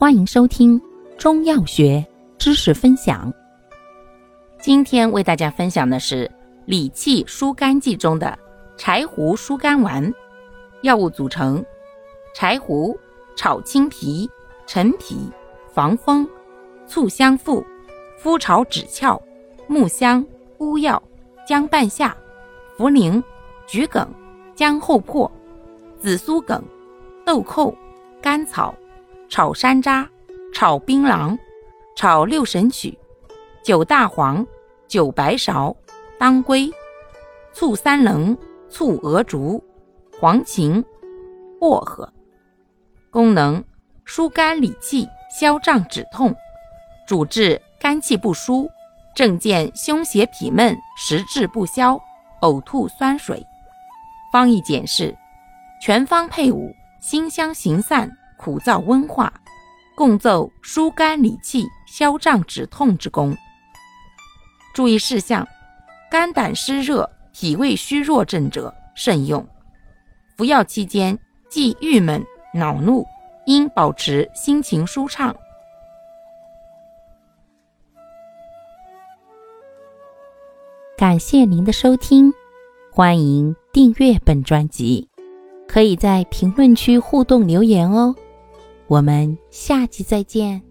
欢迎收听中药学知识分享。今天为大家分享的是理气疏肝剂中的柴胡疏肝丸。药物组成：柴胡、炒青皮、陈皮、防风、醋香附、麸炒枳壳、木香、乌药、姜半夏、茯苓、桔梗、姜厚朴、紫苏梗、豆蔻、甘草。炒山楂、炒槟榔、炒六神曲、酒大黄、酒白芍、当归、醋三棱、醋鹅竹、黄芩、薄荷。功能：疏肝理气，消胀止痛，主治肝气不舒、症见胸胁痞闷、食滞不消、呕吐酸水。方义简释：全方配伍，辛香行散。苦燥温化，共奏疏肝理气、消胀止痛之功。注意事项：肝胆湿热、脾胃虚弱症者慎用。服药期间忌郁闷、恼怒，应保持心情舒畅。感谢您的收听，欢迎订阅本专辑，可以在评论区互动留言哦。我们下期再见。